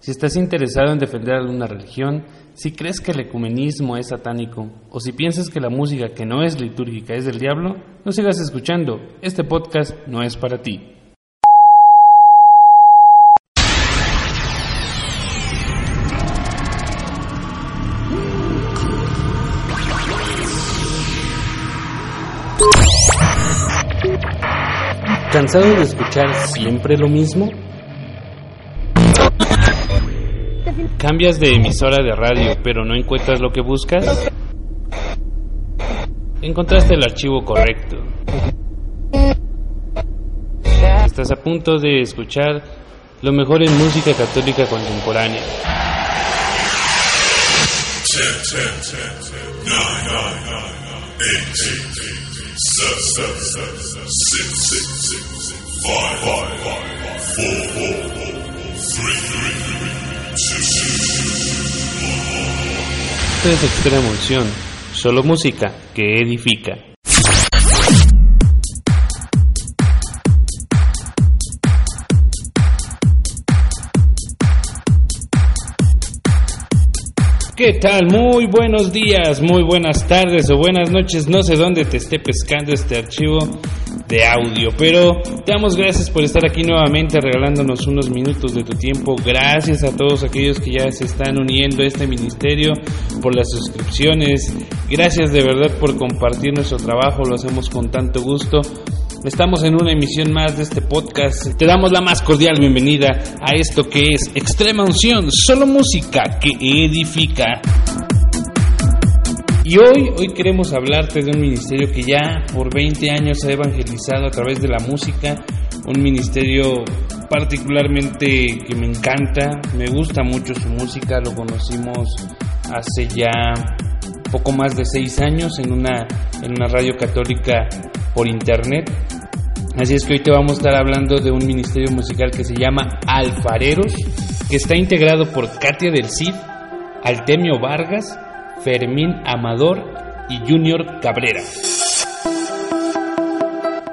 Si estás interesado en defender alguna religión, si crees que el ecumenismo es satánico, o si piensas que la música que no es litúrgica es del diablo, no sigas escuchando. Este podcast no es para ti. ¿Cansado de escuchar siempre lo mismo? ¿Cambias de emisora de radio pero no encuentras lo que buscas? Encontraste el archivo correcto. Estás a punto de escuchar lo mejor en música católica contemporánea. Esto es Extrema Unción, solo música que edifica. ¿Qué tal? Muy buenos días, muy buenas tardes o buenas noches. No sé dónde te esté pescando este archivo de audio, pero te damos gracias por estar aquí nuevamente regalándonos unos minutos de tu tiempo. Gracias a todos aquellos que ya se están uniendo a este ministerio por las suscripciones. Gracias de verdad por compartir nuestro trabajo, lo hacemos con tanto gusto. Estamos en una emisión más de este podcast. Te damos la más cordial bienvenida a esto que es Extrema Unción, solo música que edifica. Y hoy, hoy queremos hablarte de un ministerio que ya por 20 años ha evangelizado a través de la música, un ministerio particularmente que me encanta, me gusta mucho su música, lo conocimos hace ya poco más de 6 años en una, en una radio católica por internet. Así es que hoy te vamos a estar hablando de un ministerio musical que se llama Alfareros, que está integrado por Katia del Cid, Altemio Vargas, Fermín Amador y Junior Cabrera.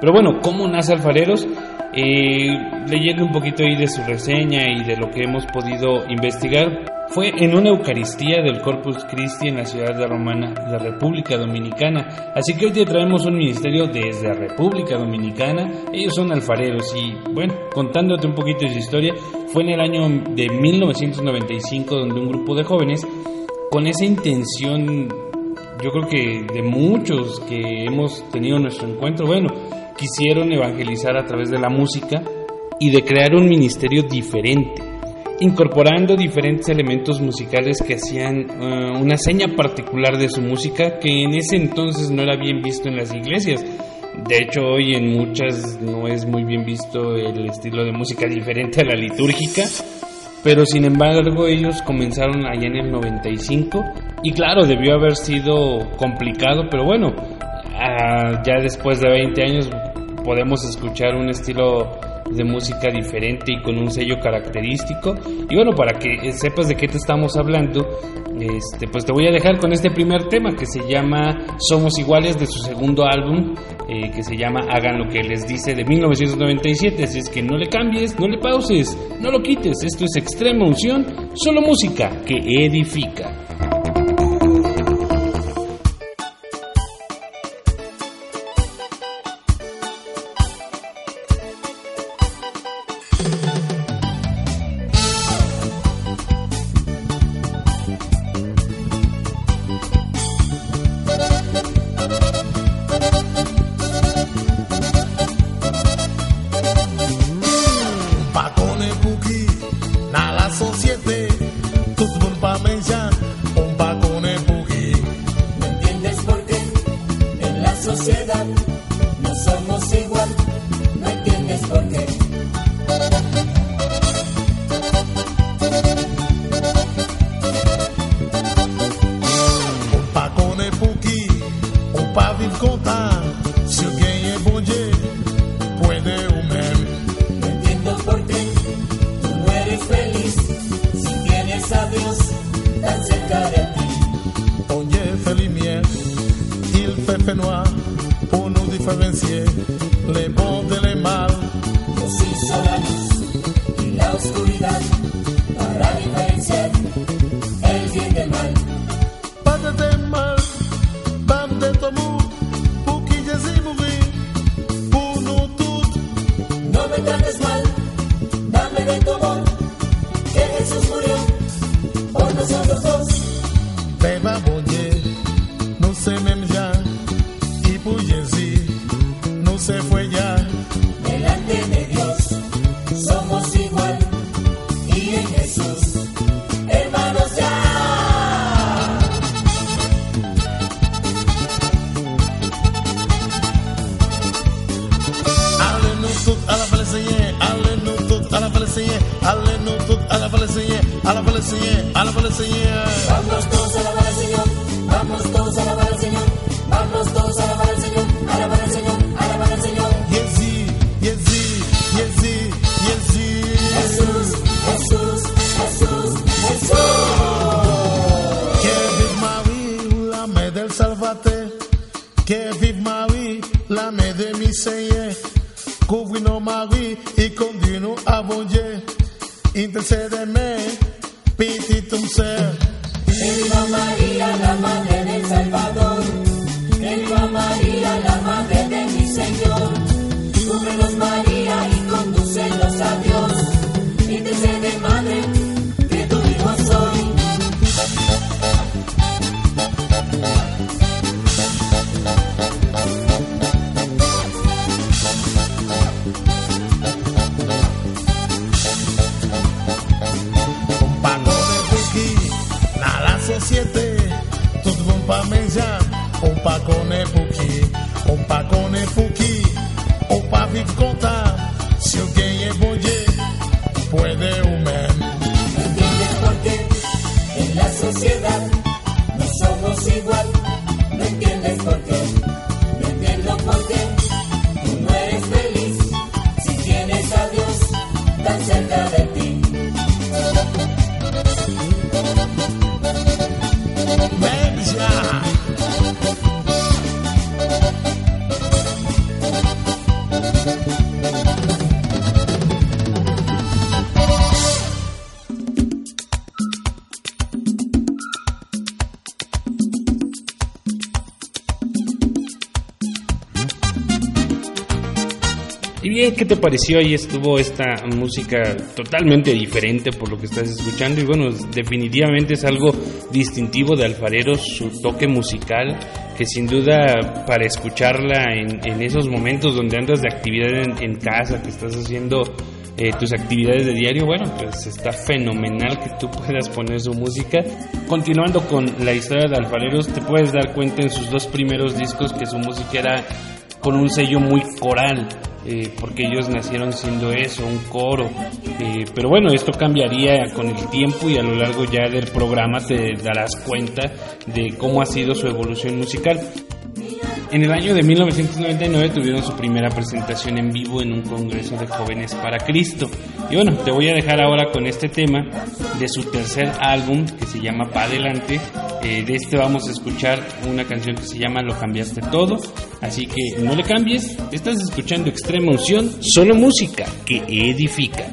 Pero bueno, ¿cómo nace Alfareros? Eh, leyendo un poquito ahí de su reseña y de lo que hemos podido investigar, fue en una Eucaristía del Corpus Christi en la ciudad de Romana, la República Dominicana. Así que hoy te traemos un ministerio desde la República Dominicana. Ellos son alfareros y, bueno, contándote un poquito de su historia, fue en el año de 1995 donde un grupo de jóvenes, con esa intención, yo creo que de muchos que hemos tenido nuestro encuentro, bueno, quisieron evangelizar a través de la música y de crear un ministerio diferente incorporando diferentes elementos musicales que hacían uh, una seña particular de su música que en ese entonces no era bien visto en las iglesias. De hecho, hoy en muchas no es muy bien visto el estilo de música diferente a la litúrgica, pero sin embargo ellos comenzaron allá en el 95 y claro, debió haber sido complicado, pero bueno, uh, ya después de 20 años podemos escuchar un estilo de música diferente y con un sello característico. Y bueno, para que sepas de qué te estamos hablando, este, pues te voy a dejar con este primer tema que se llama Somos Iguales de su segundo álbum, eh, que se llama Hagan lo que les dice de 1997. Así es que no le cambies, no le pauses, no lo quites. Esto es extrema unción, solo música que edifica. Fait noir pour nous différencier ¿qué te pareció? Ahí estuvo esta música totalmente diferente por lo que estás escuchando. Y bueno, definitivamente es algo distintivo de Alfareros, su toque musical, que sin duda para escucharla en, esos momentos donde andas de actividad en, en casa, que estás haciendo eh, tus actividades de diario, bueno, pues está fenomenal que tú puedas poner su música. Continuando con la historia de Alfareros, te puedes dar cuenta en sus dos primeros discos que su música era con un sello muy coral, eh, porque ellos nacieron siendo eso, un coro. Eh, pero bueno, esto cambiaría con el tiempo y a lo largo ya del programa te darás cuenta de cómo ha sido su evolución musical. En el año de 1999 tuvieron su primera presentación en vivo en un congreso de jóvenes para Cristo. Y bueno, te voy a dejar ahora con este tema de su tercer álbum que se llama Pa' Adelante. Eh, de este vamos a escuchar una canción que se llama Lo cambiaste todo. Así que no le cambies, estás escuchando Extrema Unción, solo música que edifica.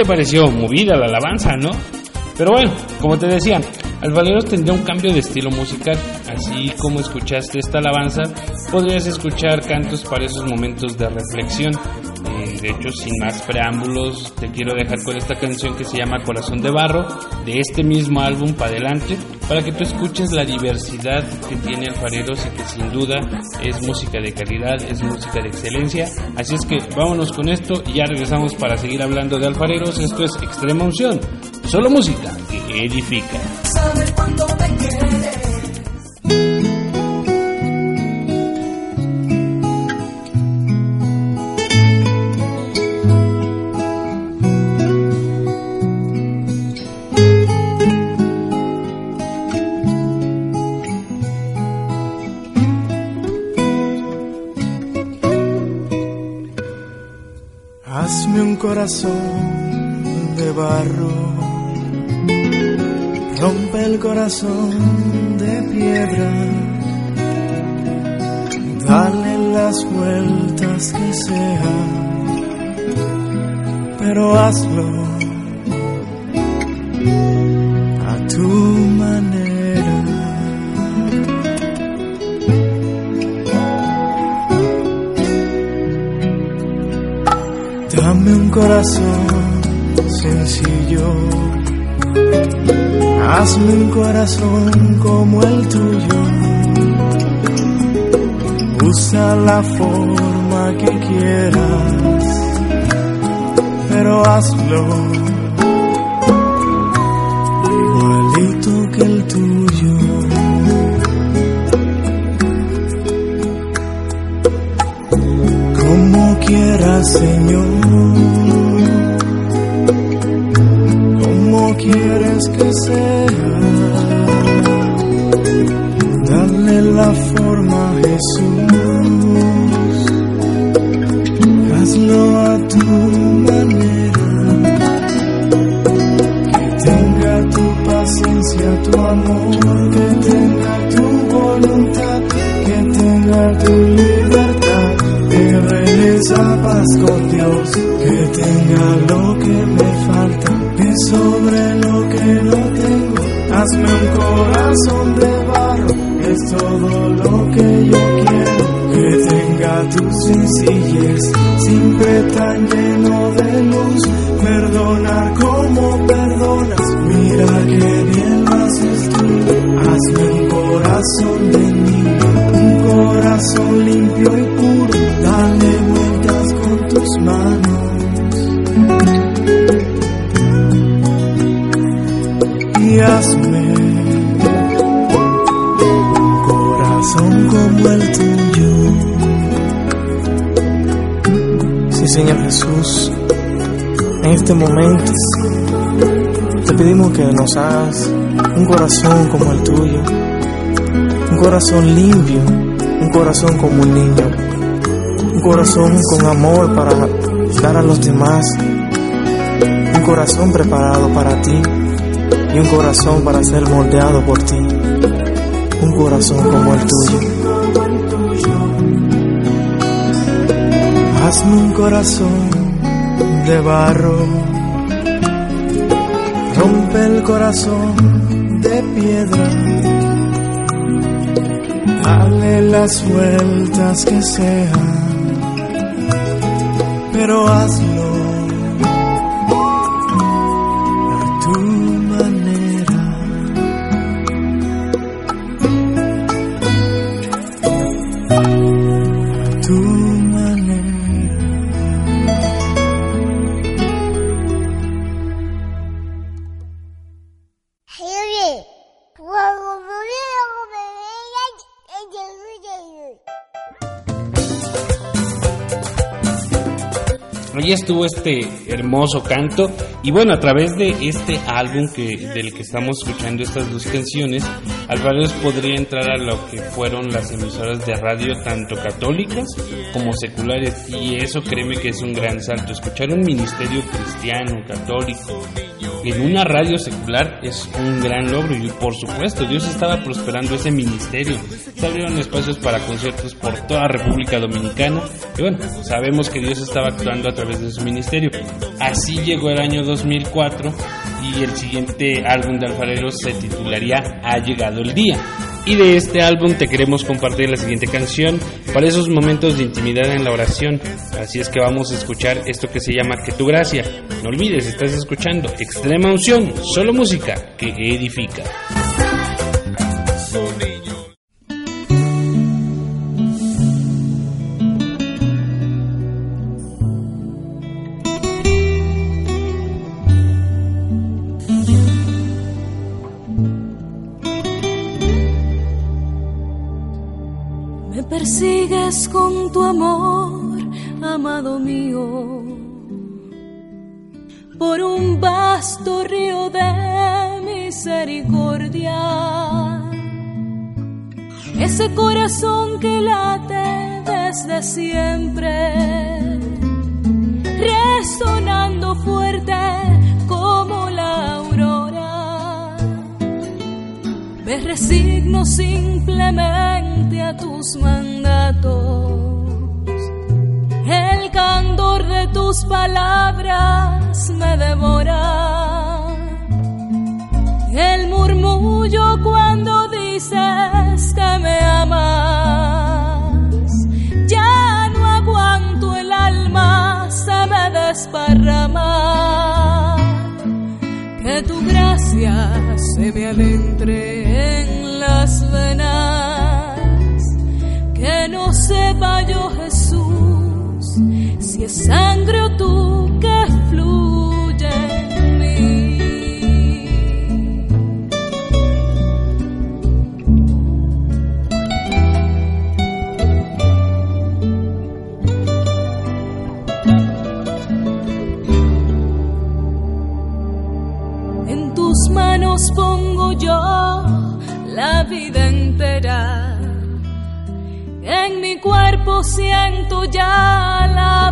Te pareció? Movida la alabanza, ¿no? Pero bueno, como te decía, Alvaleros tendría un cambio de estilo musical, así como escuchaste esta alabanza, podrías escuchar cantos para esos momentos de reflexión. De hecho, sin más preámbulos, te quiero dejar con esta canción que se llama Corazón de Barro, de este mismo álbum para adelante, para que tú escuches la diversidad que tiene Alfareros y que sin duda es música de calidad, es música de excelencia. Así es que vámonos con esto y ya regresamos para seguir hablando de Alfareros. Esto es Extrema Unción, solo música que edifica. Hazme un corazón de barro, rompe el corazón de piedra, dale las vueltas que sea, pero hazlo Sencillo, hazme un corazón como el tuyo. Usa la forma que quieras, pero hazlo igualito que el tuyo. Como quieras, Señor. Quieres que sea. Dale la forma a Jesús. Hazlo a tu manera. Que tenga tu paciencia, tu amor. Que tenga tu voluntad. Que tenga tu libertad. Que regresa paz con Dios. Que tenga lo que me falta. Hazme un corazón de barro. Es todo lo que yo quiero. Que tenga tu sencillez. Siempre tan este momento te pedimos que nos hagas un corazón como el tuyo, un corazón limpio, un corazón como un niño, un corazón con amor para dar a los demás, un corazón preparado para ti y un corazón para ser moldeado por ti, un corazón como el tuyo. Hazme un corazón de barro, rompe el corazón de piedra, dale las vueltas que sean, pero hazlo Estuvo este hermoso canto. Y bueno, a través de este álbum que, del que estamos escuchando estas dos canciones, Alvarez podría entrar a lo que fueron las emisoras de radio tanto católicas como seculares. Y eso créeme que es un gran salto, escuchar un ministerio cristiano, católico, en una radio secular es un gran logro y por supuesto Dios estaba prosperando ese ministerio. Se abrieron espacios para conciertos por toda República Dominicana y bueno, sabemos que Dios estaba actuando a través de su ministerio. Así llegó el año 2004 y el siguiente álbum de Alfareros se titularía Ha llegado el día. Y de este álbum te queremos compartir la siguiente canción para esos momentos de intimidad en la oración. Así es que vamos a escuchar esto que se llama Que tu gracia. No olvides, estás escuchando Extrema Unción, solo música que edifica. Con tu amor, amado mío, por un vasto río de misericordia. Ese corazón que late desde siempre, resonando fuerte Me resigno simplemente a tus mandatos. El candor de tus palabras me devora. El murmullo cuando dices que me amas. Ya no aguanto el alma, se me desparrama se me adentre en las venas, que no sepa yo Jesús si es sangre o tú siento ya la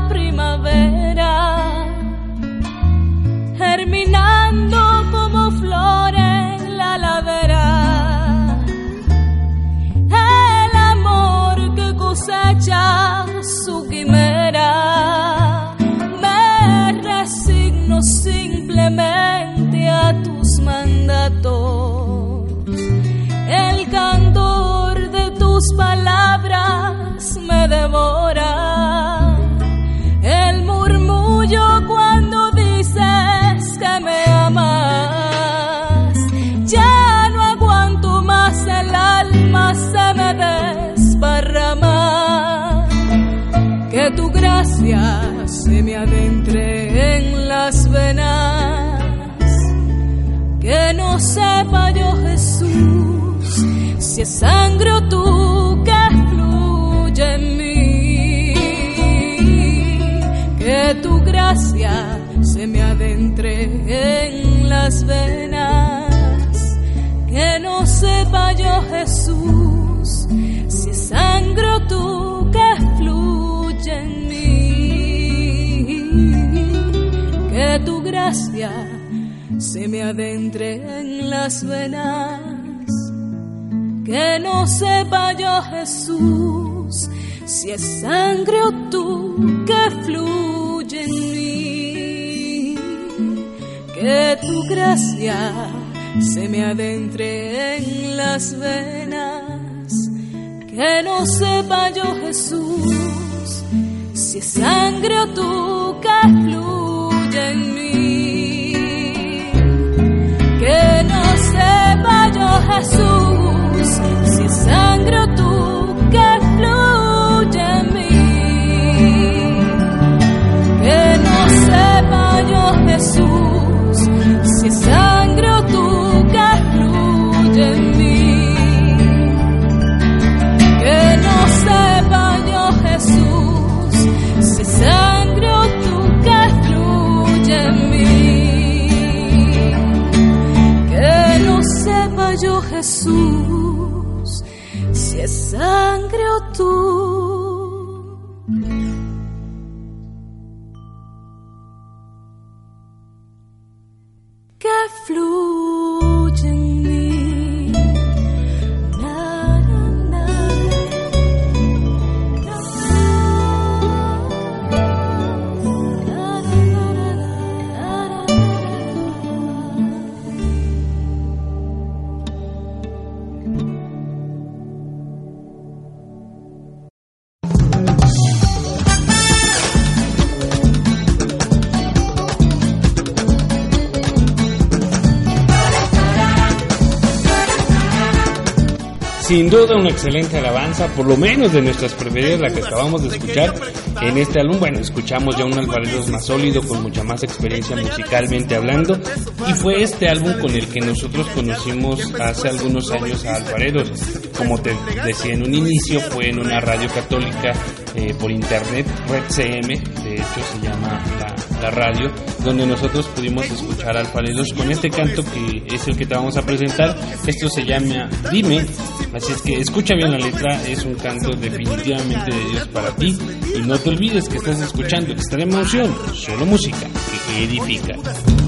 sepa yo Jesús si es sangre tú que fluye en mí. Que tu gracia se me adentre en las venas. Que no sepa yo Jesús si es sangre tú que fluye en mí. Que tu gracia se me adentre en las venas. Que no sepa yo Jesús si es sangre o tú que fluye en mí. Que tu gracia se me adentre en las venas. Que no sepa yo Jesús si es sangre o tú que fluye es sangre o tú. Sin duda una excelente alabanza, por lo menos de nuestras preferidas, la que acabamos de escuchar en este álbum. Bueno, escuchamos ya un Alvareros más sólido, con mucha más experiencia musicalmente hablando, y fue este álbum con el que nosotros conocimos hace algunos años a Alvareros. Como te decía en un inicio, fue en una radio católica eh, por internet, Red CM, de hecho se llama la, la radio, donde nosotros pudimos escuchar a Alfareros con este canto que es el que te vamos a presentar. Esto se llama Dime, así es que escucha bien la letra, es un canto definitivamente de Dios para ti y no te olvides que estás escuchando Extrema Emoción, solo música que edifica.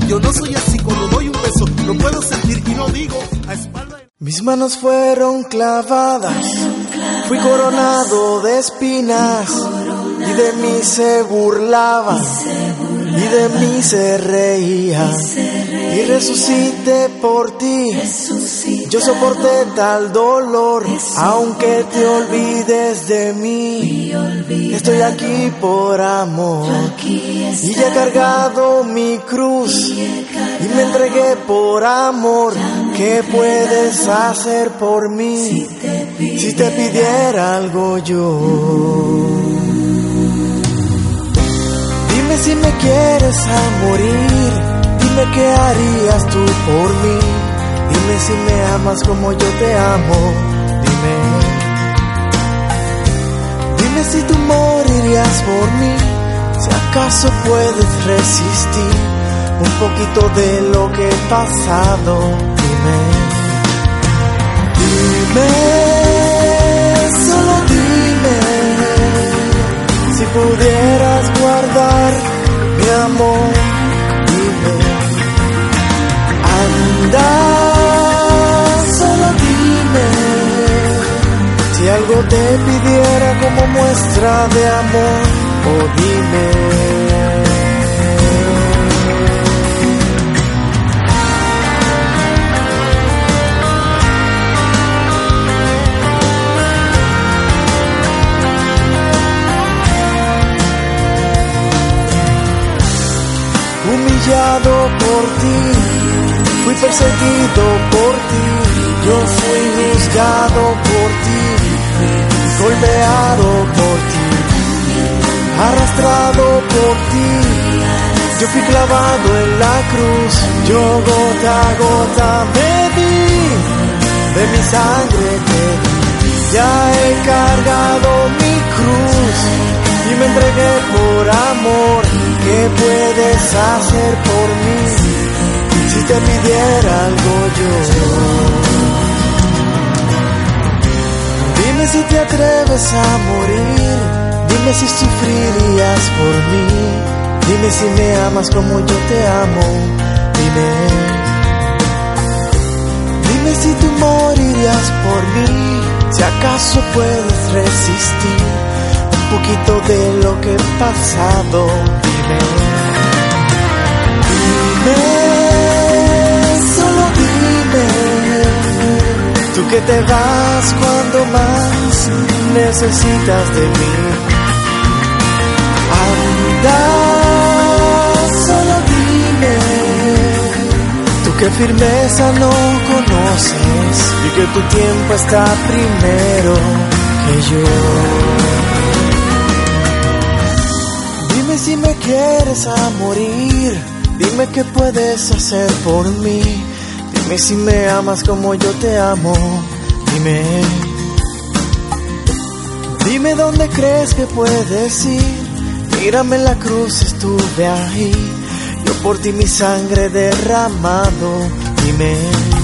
Yo no soy así cuando doy un beso, lo puedo sentir y no digo a espalda. Mis manos fueron clavadas, fui coronado de espinas y de mí se burlaban y de mí se reían y resucité por ti. Yo soporté tal dolor, aunque te olvides de mí. Estoy aquí por amor y he cargado mi cruz y me entregué por amor. ¿Qué puedes hacer por mí si te pidiera algo yo? Dime si me quieres a morir, dime qué harías tú por mí, dime si me amas como yo te amo, dime. Dime si tú morirías por mí, si acaso puedes resistir un poquito de lo que he pasado, dime. Dime, pudieras guardar mi amor, dime. Anda, solo dime, si algo te pidiera como muestra de amor, perseguido por ti, yo fui juzgado por ti, golpeado por ti, arrastrado por ti, yo fui clavado en la cruz, yo gota a gota di, de mi sangre di, ya he cargado mi cruz. Y me entregué por amor. ¿Qué puedes hacer por mí te pidiera algo yo? Dime si te atreves a morir, dime si sufrirías por mí, dime si me amas como yo te amo, dime. Dime si tú morirías por mí, si acaso puedes resistir un poquito de lo que he pasado. Dime, tú que te vas cuando más necesitas de mí. Anda, solo dime, tú que firmeza no conoces y que tu tiempo está primero que yo. Dime si me quieres a morir, dime qué puedes hacer por mí, dime si me amas como yo te amo, dime. Dime dónde crees que puedes ir, mírame en la cruz, estuve ahí, yo por ti mi sangre derramado, dime.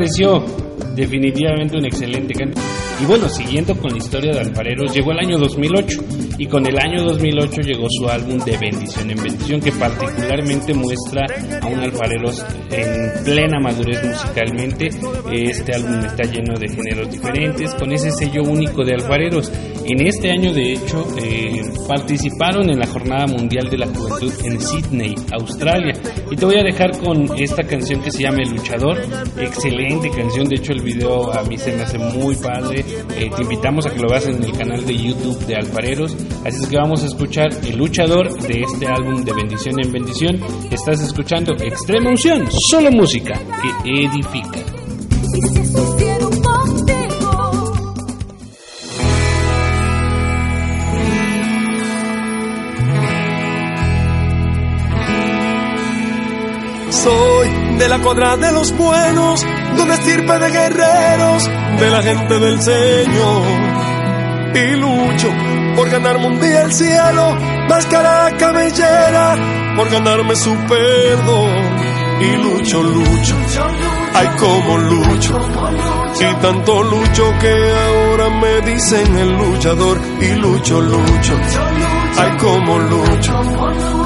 Pareció? Definitivamente un excelente canto. Y bueno, siguiendo con la historia de Alfareros, llegó el año 2008 y con el año 2008 llegó su álbum de Bendición en Bendición que particularmente muestra a un Alfareros en plena madurez musicalmente. Este álbum está lleno de géneros diferentes con ese sello único de Alfareros. En este año de hecho eh, participaron en la Jornada Mundial de la Juventud en Sydney, Australia. Y te voy a dejar con esta canción que se llama El Luchador. Excelente canción, de hecho el video a mí se me hace muy padre eh, te invitamos a que lo veas en el canal de YouTube de Alfareros. Así es que vamos a escuchar El Luchador de este álbum de Bendición en Bendición. Estás escuchando Extrema Unción, solo música que edifica. Soy de la cuadra de los buenos, de una estirpe de guerreros, de la gente del Señor. Y lucho por ganarme un día el cielo, máscara cabellera, por ganarme su perdón. Y lucho, lucho, ay como lucho. Y tanto lucho que ahora me dicen el luchador. Y lucho, lucho, ay como lucho.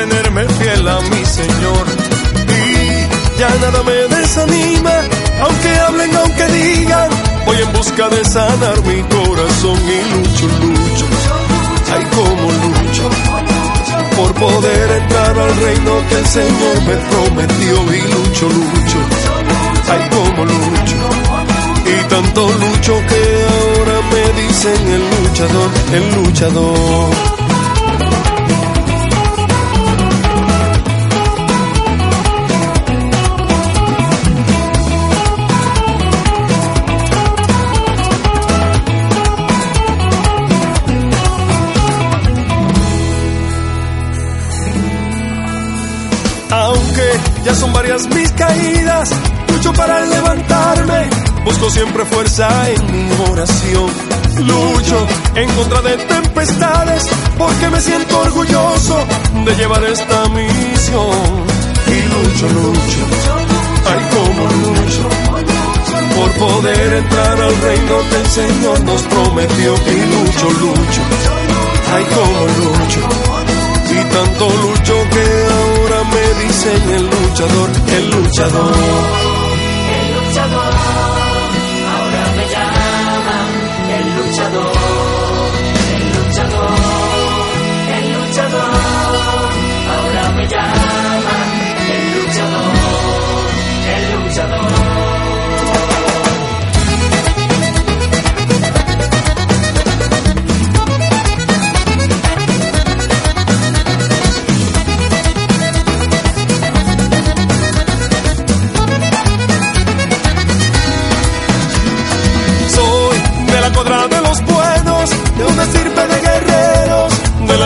Mantenerme fiel a mi Señor. Y ya nada me desanima, aunque hablen, aunque digan, voy en busca de sanar mi corazón y lucho, lucho. Ay, como lucho por poder entrar al reino que el Señor me prometió y lucho, lucho. Ay, como lucho. Y tanto lucho que ahora me dicen el luchador, el luchador. Ya son varias mis caídas, lucho para levantarme, busco siempre fuerza en mi oración. Lucho en contra de tempestades, porque me siento orgulloso de llevar esta misión. Y lucho, lucho, ay como lucho, por poder entrar al reino que el Señor nos prometió. Y lucho, lucho, ay como lucho. Y tanto lucho que ahora me el luchador, el luchador. El luchador, ahora me llaman el luchador,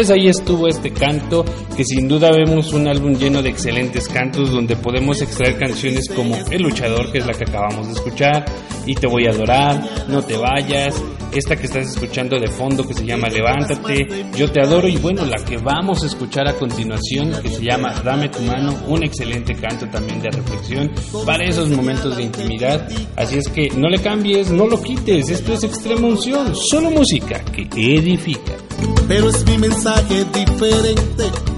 Pues ahí estuvo este canto, que sin duda vemos un álbum lleno de excelentes cantos donde podemos extraer canciones como El Luchador, que es la que acabamos de escuchar, y te voy a adorar, no te vayas, esta que estás escuchando de fondo que se llama Levántate, yo te adoro y bueno, la que vamos a escuchar a continuación que se llama Dame tu mano, un excelente canto también de reflexión para esos momentos de intimidad, así es que no le cambies, no lo quites, esto es extrema unción, solo música que edifica. Pero es mi mensaje diferente.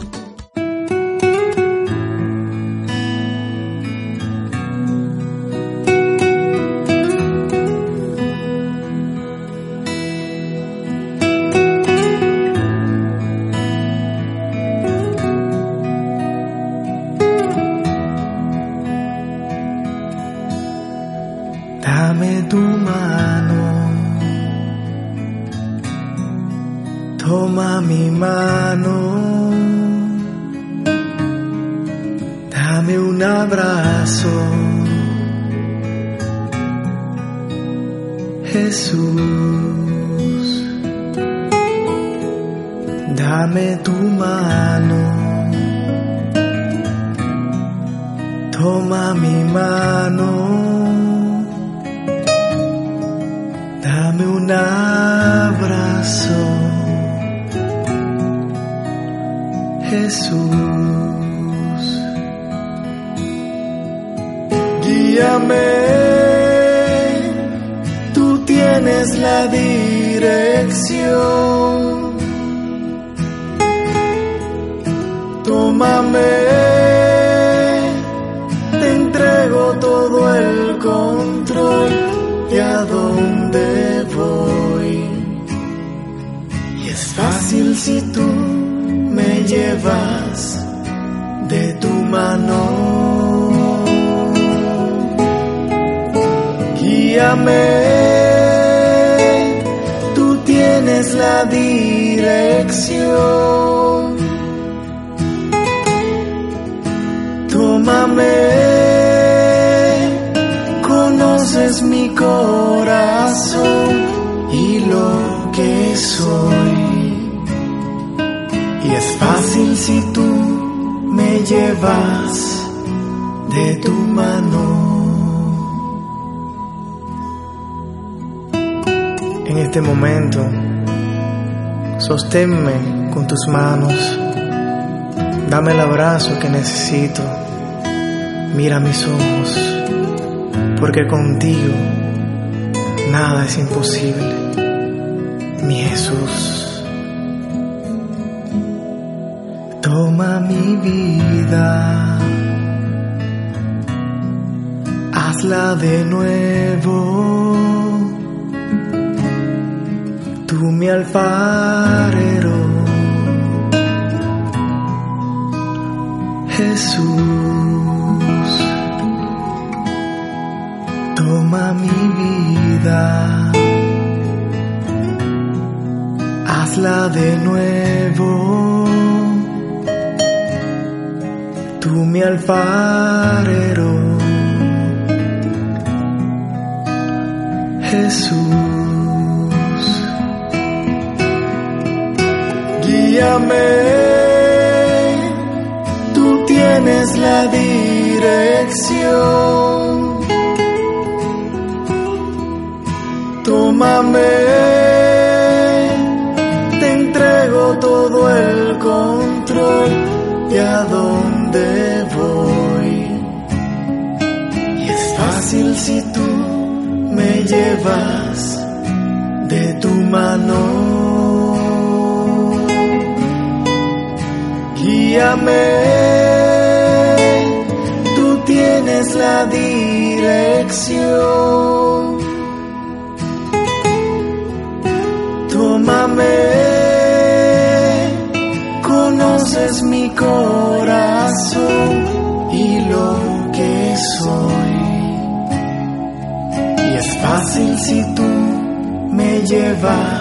Tienes la dirección. Tómame conoces mi corazón y lo que soy. Y es fácil si tú me llevas de tu mano. En este momento, sosténme con tus manos. Dame el abrazo que necesito. Mira mis ojos porque contigo nada es imposible, mi Jesús. Toma mi vida, hazla de nuevo, tú mi alfarero, Jesús toma mi vida, hazla de nuevo, tú mi alfarero, Jesús, tú tienes la dirección. Tómame, te entrego todo el control de a dónde voy. Y es fácil si tú me llevas Tú tienes la dirección. Tómame, conoces mi corazón y lo que soy. Y es fácil si tú me llevas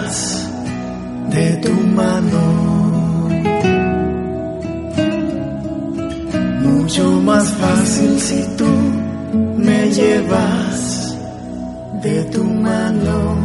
Mucho más fácil si tú me llevas de tu mano.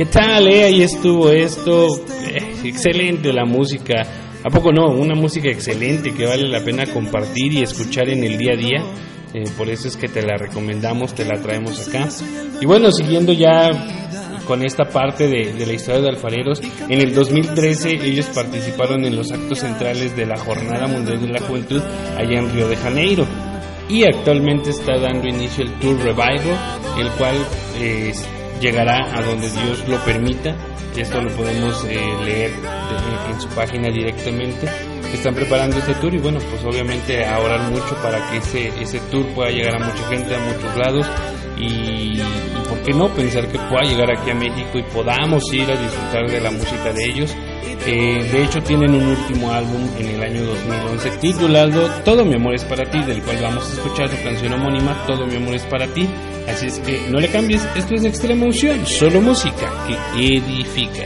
¿Qué tal? Eh? Ahí estuvo esto. Eh, excelente la música. ¿A poco no? Una música excelente que vale la pena compartir y escuchar en el día a día. Eh, por eso es que te la recomendamos, te la traemos acá. Y bueno, siguiendo ya con esta parte de, la historia de alfareros, en el 2013 ellos participaron en los actos centrales de la Jornada Mundial de la Juventud allá en Río de Janeiro. Y actualmente está dando inicio el Tour Revival, el cual eh, llegará a donde Dios lo permita. Esto lo podemos eh, leer de, en su página directamente. Están preparando este tour y bueno, pues obviamente a orar mucho para que ese, ese tour pueda llegar a mucha gente, a muchos lados y, y por qué no pensar que pueda llegar aquí a México y podamos ir a disfrutar de la música de ellos. Eh, de hecho tienen un último álbum en el año 2011 titulado Todo mi amor es para ti, del cual vamos a escuchar su canción homónima Todo mi amor es para ti. Así es que no le cambies, esto es extrema unción, solo música que edifica.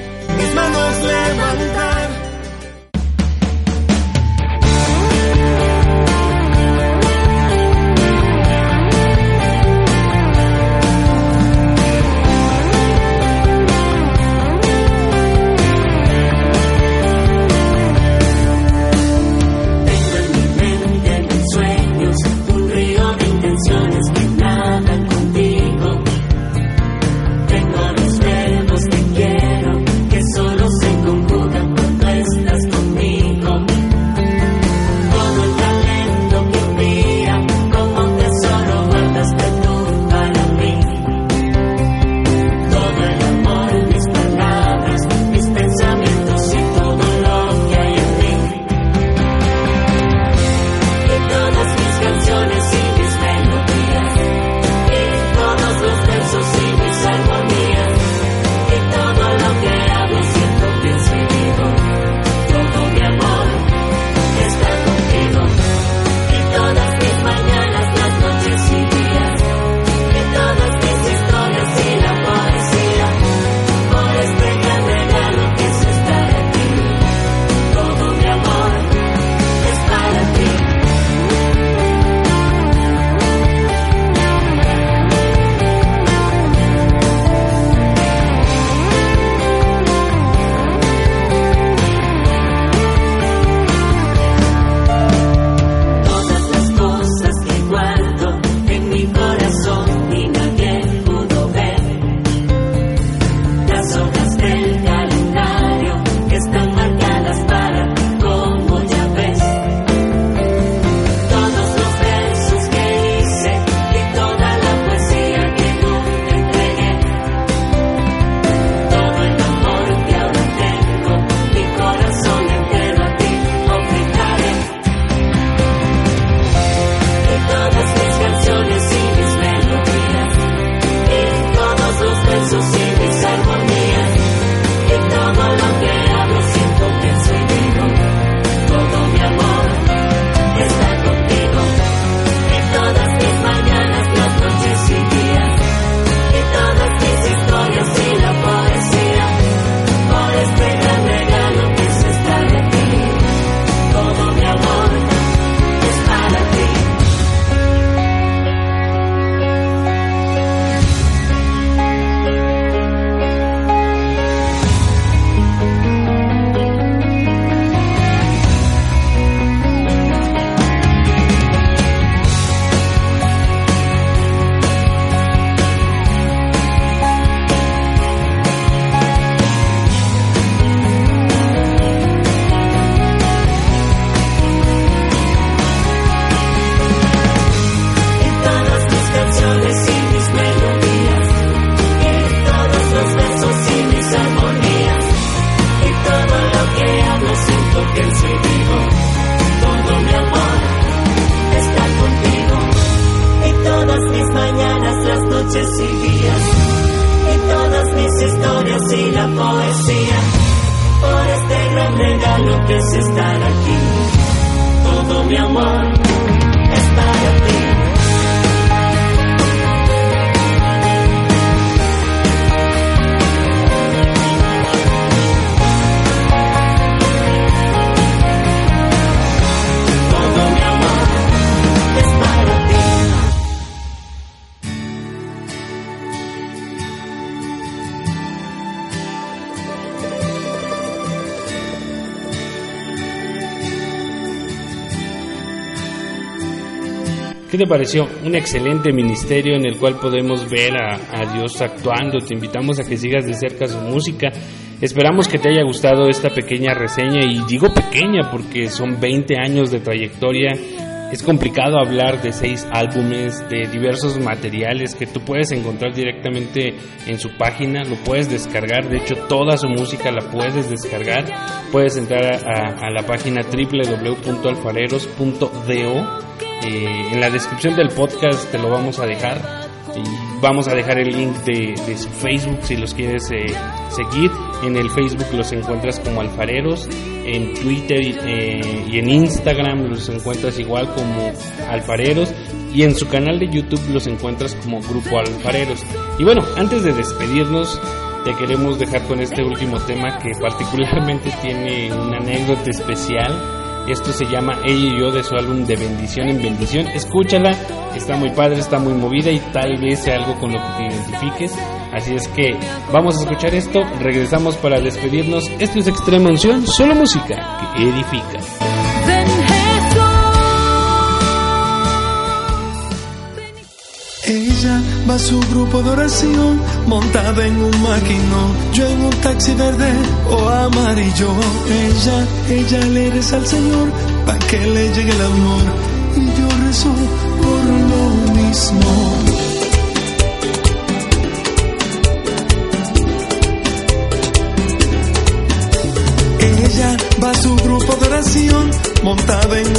¿Qué te pareció? Un excelente ministerio en el cual podemos ver a, a, Dios actuando. Te invitamos a que sigas de cerca su música. Esperamos que te haya gustado esta pequeña reseña y digo pequeña porque son 20 años de trayectoria. Es complicado hablar de seis álbumes, de diversos materiales que tú puedes encontrar directamente en su página, lo puedes descargar, de hecho toda su música la puedes descargar, puedes entrar a, la página www.alfareros.do eh, en la descripción del podcast te lo vamos a dejar y vamos a dejar el link de, su Facebook si los quieres eh, seguir. En el Facebook los encuentras como alfareros, en Twitter eh, y en Instagram los encuentras igual como alfareros y en su canal de YouTube los encuentras como Grupo Alfareros. Y bueno, antes de despedirnos, te queremos dejar con este último tema que particularmente tiene una anécdota especial esto se llama Ella y yo de su álbum de bendición en bendición. Escúchala, está muy padre, está muy movida y tal vez sea algo con lo que te identifiques. Así es que vamos a escuchar esto, regresamos para despedirnos. Esto es Extrema Unción, solo música que edifica. Ella va a su grupo de oración montada en un maquinón, yo en un taxi verde o amarillo. Ella, ella le reza al Señor para que le llegue el amor y yo rezo por lo mismo. Ella va a su grupo de oración montada en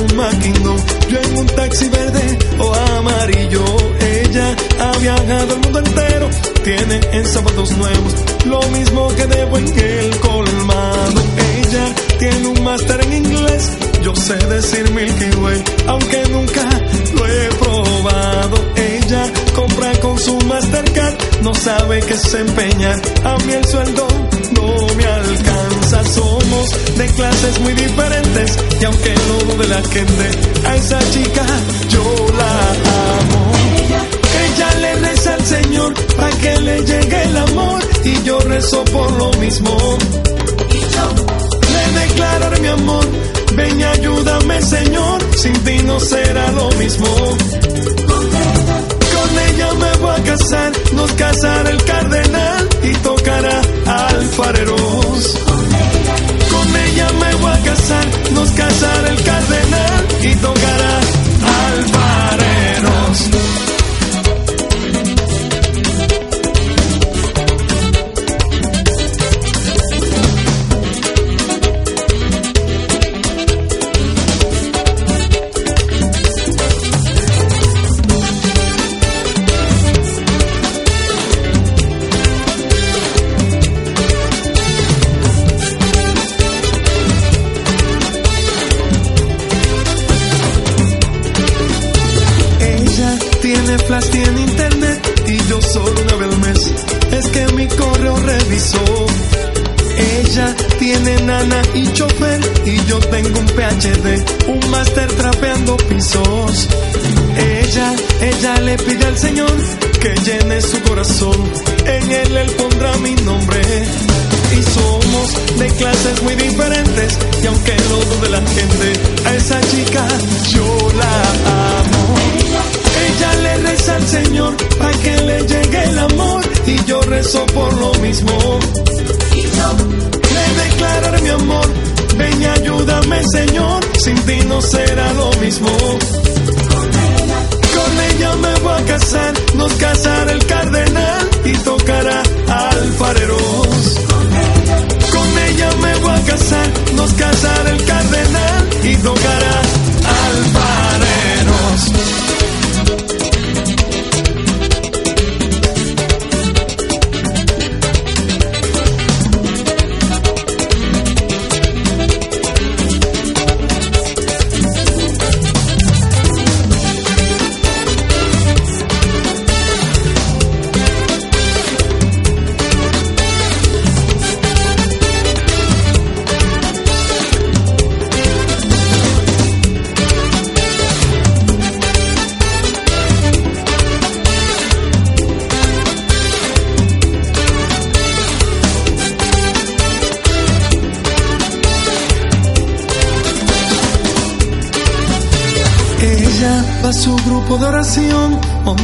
viajado el mundo entero, tiene en zapatos nuevos lo mismo que debo en el colmado. Ella tiene un máster en inglés, yo sé decir Milky Way, aunque nunca lo he probado. Ella compra con su Mastercard, no sabe que se empeñar, a mí el sueldo no me alcanza. Somos de clases muy diferentes y aunque no dude la gente, a esa chica yo la amo. Ella le reza al Señor para que le llegue el amor y yo rezo por lo mismo. Le declararé mi amor, ven y ayúdame Señor, sin ti no será lo mismo. Con ella me voy a casar, nos casará el cardenal y tocará alfareros. Con ella me voy a casar, nos casará el cardenal y tocará ayúdame Señor, sin ti no será lo mismo. Con ella me voy a casar, nos casará el cardenal y tocará alfareros. Con ella me voy a casar, nos casará el cardenal y tocará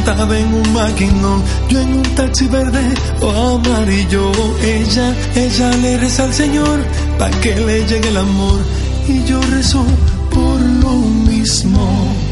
montada en un maquinón, yo en un taxi verde o amarillo. Ella, ella le reza al Señor para que le llegue el amor y yo rezo por lo mismo.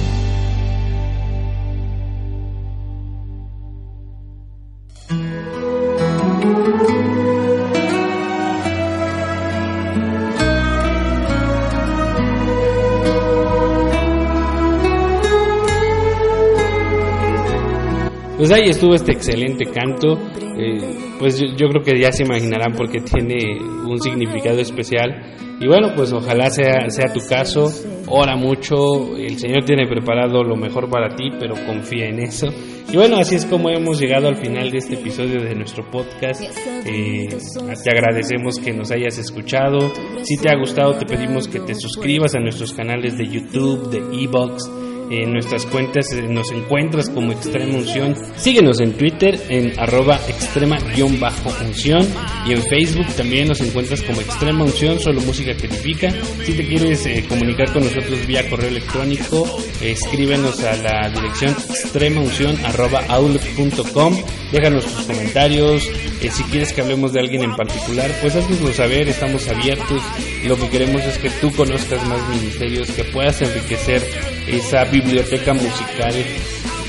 Pues ahí estuvo este excelente canto. eh, pues yo, yo creo que ya se imaginarán porque tiene un significado especial. Y bueno, pues ojalá sea, sea tu caso. Ora mucho. El Señor tiene preparado lo mejor para ti, pero confía en eso. Y bueno, así es como hemos llegado al final de este episodio de nuestro podcast. Eh, te agradecemos que nos hayas escuchado. Si te ha gustado, te pedimos que te suscribas a nuestros canales de YouTube, de Evox. En nuestras cuentas eh, nos encuentras como Extrema Unción. Síguenos en Twitter en arroba extrema-unción y en Facebook también nos encuentras como Extrema Unción, solo música que edifica. Si te quieres eh, comunicar con nosotros vía correo electrónico, escríbenos a la dirección extremaunción arroba outlook.com. Déjanos tus comentarios. eh, si quieres que hablemos de alguien en particular, pues haznoslo saber, estamos abiertos. Lo que queremos es que tú conozcas más ministerios, que puedas enriquecer esa biblioteca musical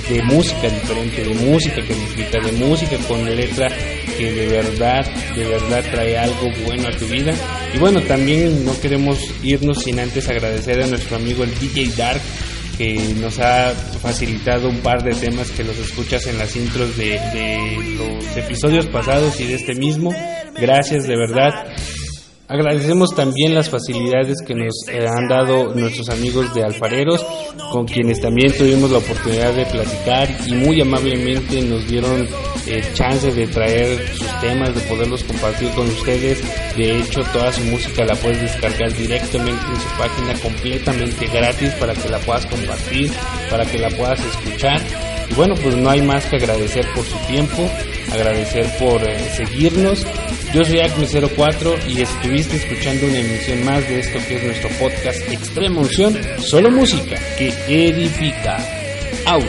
de música diferente, de música que disfruta, de música con letra que de verdad, de verdad trae algo bueno a tu vida. Y bueno, también no queremos irnos sin antes agradecer a nuestro amigo el DJ Dark que nos ha facilitado un par de temas que los escuchas en las intros de, de los episodios pasados y de este mismo. Gracias de verdad. Agradecemos también las facilidades que nos eh, han dado nuestros amigos de Alfareros, con quienes también tuvimos la oportunidad de platicar y muy amablemente nos dieron eh, chance de traer sus temas, de poderlos compartir con ustedes. De hecho, toda su música la puedes descargar directamente en su página completamente gratis para que la puedas compartir, para que la puedas escuchar. Y bueno, pues no hay más que agradecer por su tiempo, agradecer por eh, seguirnos. Yo soy Acme04 y estuviste escuchando una emisión más de esto que es nuestro podcast Extrema Unción, solo música que edifica. Aus.